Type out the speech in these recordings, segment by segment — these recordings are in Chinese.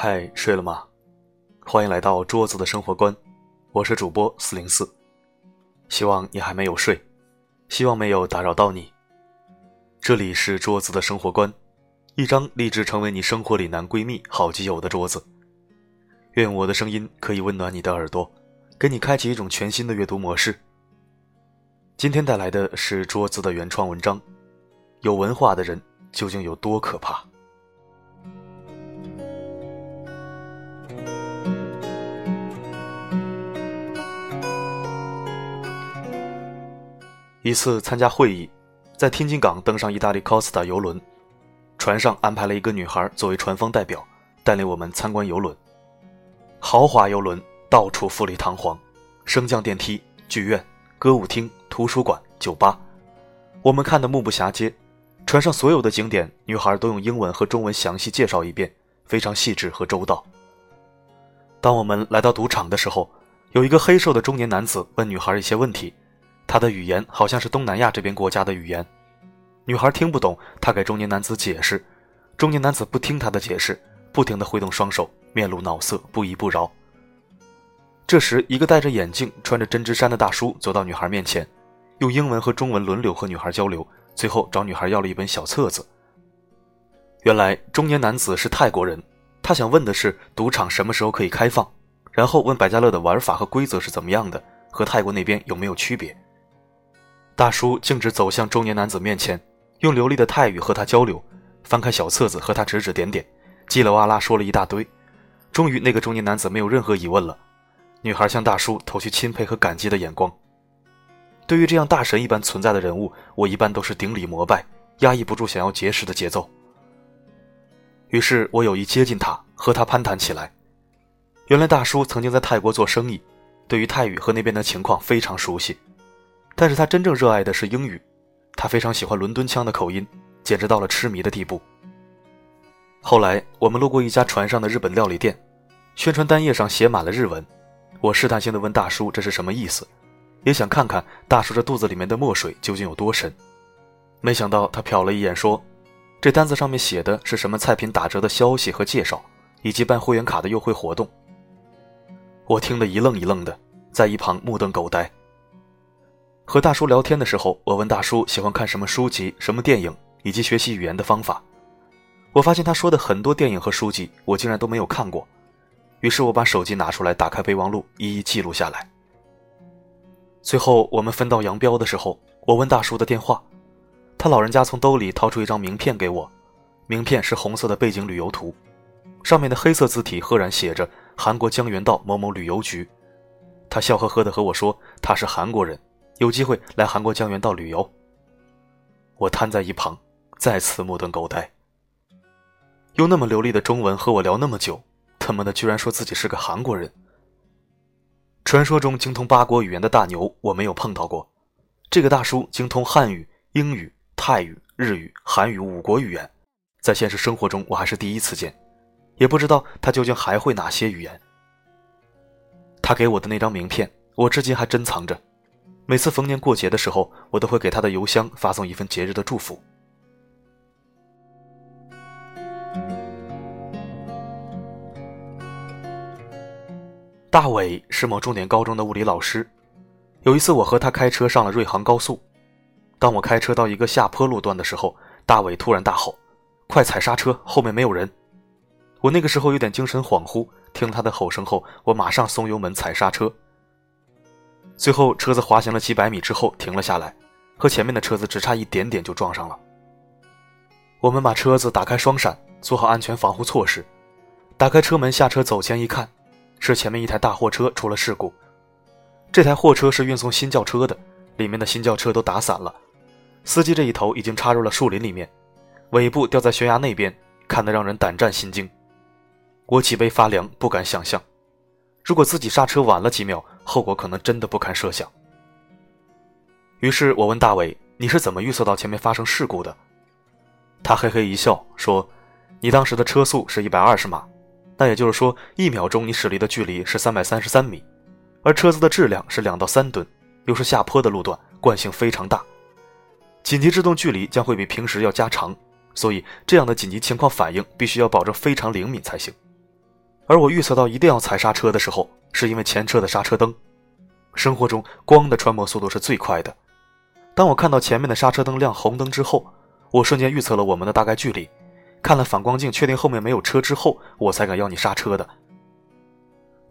嗨，睡了吗？欢迎来到桌子的生活观，我是主播四零四，希望你还没有睡，希望没有打扰到你。这里是桌子的生活观，一张立志成为你生活里男闺蜜、好基友的桌子。愿我的声音可以温暖你的耳朵，给你开启一种全新的阅读模式。今天带来的是桌子的原创文章，有文化的人究竟有多可怕？一次参加会议，在天津港登上意大利 Costa 游轮，船上安排了一个女孩作为船方代表，带领我们参观游轮。豪华游轮到处富丽堂皇，升降电梯、剧院、歌舞厅、图书馆、酒吧，我们看得目不暇接。船上所有的景点，女孩都用英文和中文详细介绍一遍，非常细致和周到。当我们来到赌场的时候，有一个黑瘦的中年男子问女孩一些问题。他的语言好像是东南亚这边国家的语言，女孩听不懂，他给中年男子解释，中年男子不听他的解释，不停地挥动双手，面露恼色，不依不饶。这时，一个戴着眼镜、穿着针织衫的大叔走到女孩面前，用英文和中文轮流和女孩交流，最后找女孩要了一本小册子。原来，中年男子是泰国人，他想问的是赌场什么时候可以开放，然后问百家乐的玩法和规则是怎么样的，和泰国那边有没有区别。大叔径直走向中年男子面前，用流利的泰语和他交流，翻开小册子和他指指点点，叽里哇啦说了一大堆。终于，那个中年男子没有任何疑问了。女孩向大叔投去钦佩和感激的眼光。对于这样大神一般存在的人物，我一般都是顶礼膜拜，压抑不住想要结识的节奏。于是我有意接近他，和他攀谈起来。原来大叔曾经在泰国做生意，对于泰语和那边的情况非常熟悉。但是他真正热爱的是英语，他非常喜欢伦敦腔的口音，简直到了痴迷的地步。后来我们路过一家船上的日本料理店，宣传单页上写满了日文。我试探性的问大叔这是什么意思，也想看看大叔这肚子里面的墨水究竟有多深。没想到他瞟了一眼说：“这单子上面写的是什么菜品打折的消息和介绍，以及办会员卡的优惠活动。”我听得一愣一愣的，在一旁目瞪口呆。和大叔聊天的时候，我问大叔喜欢看什么书籍、什么电影，以及学习语言的方法。我发现他说的很多电影和书籍，我竟然都没有看过。于是我把手机拿出来，打开备忘录，一一记录下来。最后我们分道扬镳的时候，我问大叔的电话，他老人家从兜里掏出一张名片给我，名片是红色的背景旅游图，上面的黑色字体赫然写着“韩国江原道某某旅游局”。他笑呵呵地和我说他是韩国人。有机会来韩国江原道旅游。我瘫在一旁，再次目瞪口呆。用那么流利的中文和我聊那么久，他妈的居然说自己是个韩国人。传说中精通八国语言的大牛，我没有碰到过。这个大叔精通汉语、英语、泰语、日语、韩语五国语言，在现实生活中我还是第一次见，也不知道他究竟还会哪些语言。他给我的那张名片，我至今还珍藏着。每次逢年过节的时候，我都会给他的邮箱发送一份节日的祝福。大伟是某重点高中的物理老师。有一次，我和他开车上了瑞杭高速。当我开车到一个下坡路段的时候，大伟突然大吼：“快踩刹车，后面没有人！”我那个时候有点精神恍惚，听他的吼声后，我马上松油门踩刹车。最后，车子滑行了几百米之后停了下来，和前面的车子只差一点点就撞上了。我们把车子打开双闪，做好安全防护措施，打开车门下车走前一看，是前面一台大货车出了事故。这台货车是运送新轿车的，里面的新轿车都打散了，司机这一头已经插入了树林里面，尾部掉在悬崖那边，看得让人胆战心惊。我脊背发凉，不敢想象。如果自己刹车晚了几秒，后果可能真的不堪设想。于是我问大伟：“你是怎么预测到前面发生事故的？”他嘿嘿一笑说：“你当时的车速是一百二十码，那也就是说，一秒钟你驶离的距离是三百三十三米，而车子的质量是两到三吨，又是下坡的路段，惯性非常大，紧急制动距离将会比平时要加长，所以这样的紧急情况反应必须要保证非常灵敏才行。而我预测到一定要踩刹车的时候，是因为前车的刹车灯。生活中，光的传播速度是最快的。当我看到前面的刹车灯亮红灯之后，我瞬间预测了我们的大概距离。看了反光镜，确定后面没有车之后，我才敢要你刹车的。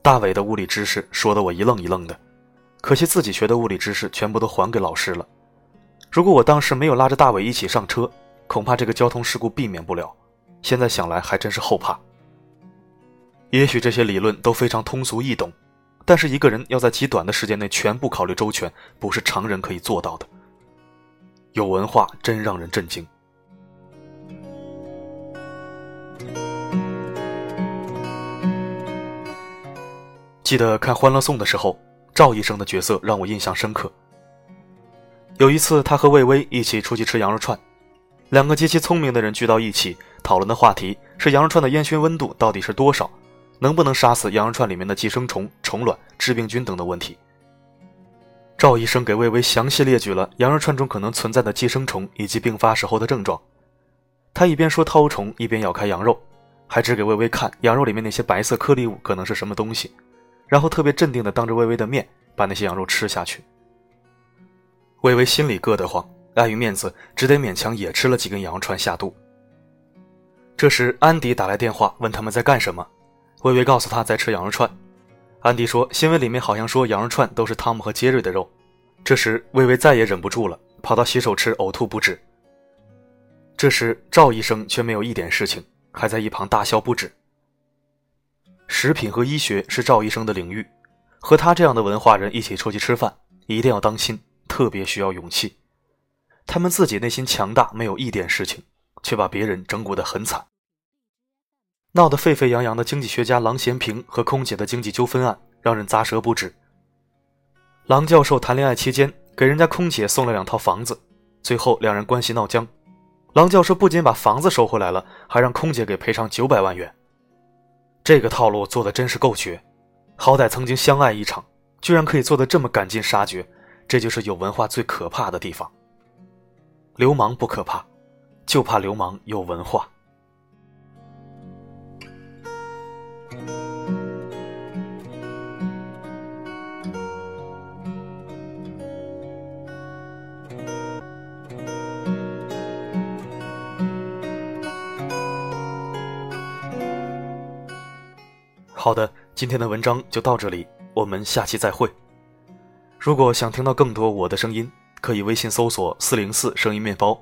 大伟的物理知识说的我一愣一愣的，可惜自己学的物理知识全部都还给老师了。如果我当时没有拉着大伟一起上车，恐怕这个交通事故避免不了。现在想来还真是后怕。也许这些理论都非常通俗易懂，但是一个人要在极短的时间内全部考虑周全，不是常人可以做到的。有文化真让人震惊。记得看《欢乐颂》的时候，赵医生的角色让我印象深刻。有一次，他和魏巍一起出去吃羊肉串，两个极其聪明的人聚到一起，讨论的话题是羊肉串的烟熏温度到底是多少，能不能杀死羊肉串里面的寄生虫、虫卵、致病菌等等问题。赵医生给魏巍详细列举了羊肉串中可能存在的寄生虫以及并发时候的症状。他一边说绦虫，一边咬开羊肉，还指给魏巍看羊肉里面那些白色颗粒物可能是什么东西，然后特别镇定地当着魏巍的面把那些羊肉吃下去。微微心里硌得慌，碍于面子，只得勉强也吃了几根羊肉串下肚。这时，安迪打来电话问他们在干什么，微微告诉他在吃羊肉串。安迪说新闻里面好像说羊肉串都是汤姆和杰瑞的肉。这时，微微再也忍不住了，跑到洗手池呕吐不止。这时，赵医生却没有一点事情，还在一旁大笑不止。食品和医学是赵医生的领域，和他这样的文化人一起出去吃饭，一定要当心。特别需要勇气，他们自己内心强大，没有一点事情，却把别人整蛊得很惨。闹得沸沸扬扬的经济学家郎咸平和空姐的经济纠纷案，让人咂舌不止。郎教授谈恋爱期间，给人家空姐送了两套房子，最后两人关系闹僵，郎教授不仅把房子收回来了，还让空姐给赔偿九百万元。这个套路做的真是够绝，好歹曾经相爱一场，居然可以做得这么赶尽杀绝。这就是有文化最可怕的地方。流氓不可怕，就怕流氓有文化。好的，今天的文章就到这里，我们下期再会。如果想听到更多我的声音，可以微信搜索“四零四声音面包”。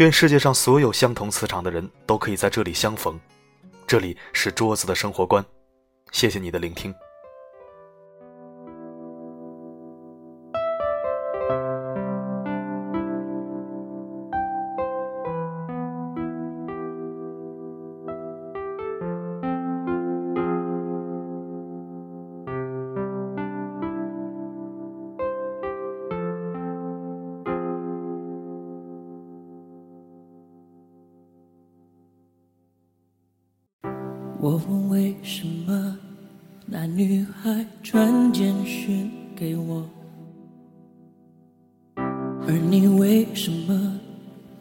愿世界上所有相同磁场的人都可以在这里相逢。这里是桌子的生活观，谢谢你的聆听。我问为什么那女孩传简讯给我，而你为什么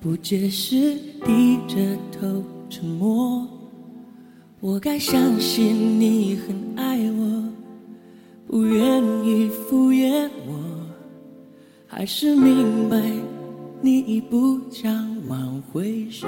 不解释，低着头沉默？我该相信你很爱我，不愿意敷衍我，还是明白你已不想挽回什？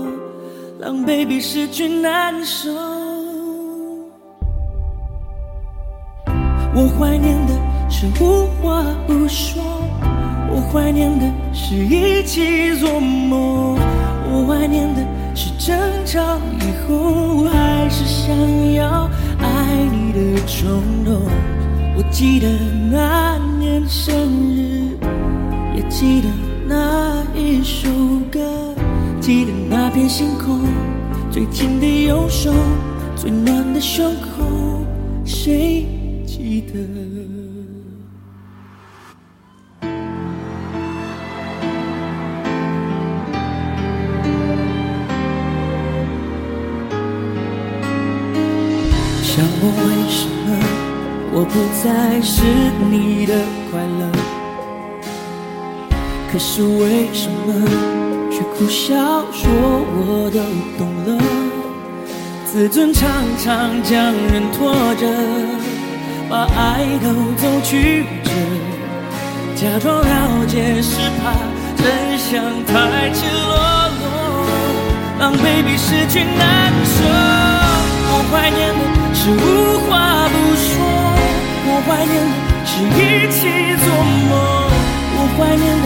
狼狈比失去难受。我怀念的是无话不说，我怀念的是一起做梦，我怀念的是争吵以后还是想要爱你的冲动。我记得那年生日，也记得那一首歌，记得那。片星空，最紧的右手，最暖的胸口，谁记得？想问为什么我不再是你的快乐？可是为什么却苦笑说我都懂了？自尊常常将人拖着，把爱都走曲折，假装了解是怕真相太赤裸裸，让 baby 失去难舍。我怀念的是无话不说，我怀念的是一起做梦，我怀念的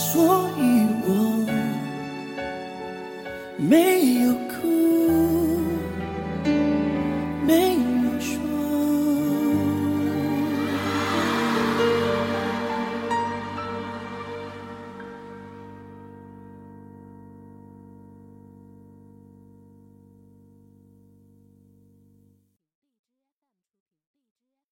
所以我没有